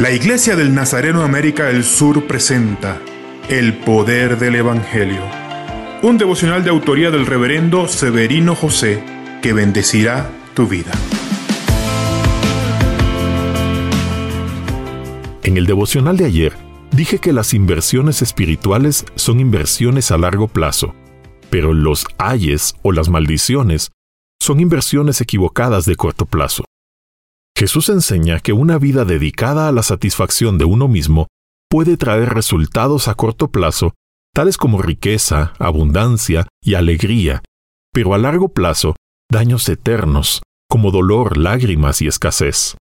La Iglesia del Nazareno América del Sur presenta El Poder del Evangelio, un devocional de autoría del reverendo Severino José que bendecirá tu vida. En el devocional de ayer dije que las inversiones espirituales son inversiones a largo plazo, pero los ayes o las maldiciones son inversiones equivocadas de corto plazo. Jesús enseña que una vida dedicada a la satisfacción de uno mismo puede traer resultados a corto plazo, tales como riqueza, abundancia y alegría, pero a largo plazo, daños eternos, como dolor, lágrimas y escasez.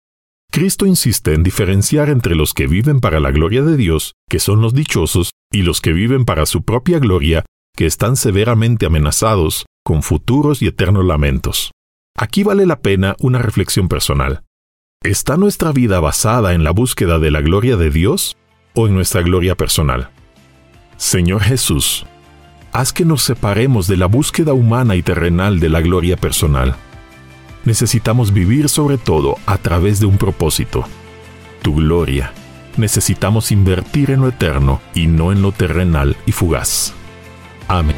Cristo insiste en diferenciar entre los que viven para la gloria de Dios, que son los dichosos, y los que viven para su propia gloria, que están severamente amenazados, con futuros y eternos lamentos. Aquí vale la pena una reflexión personal. ¿Está nuestra vida basada en la búsqueda de la gloria de Dios o en nuestra gloria personal? Señor Jesús, haz que nos separemos de la búsqueda humana y terrenal de la gloria personal. Necesitamos vivir sobre todo a través de un propósito, tu gloria. Necesitamos invertir en lo eterno y no en lo terrenal y fugaz. Amén.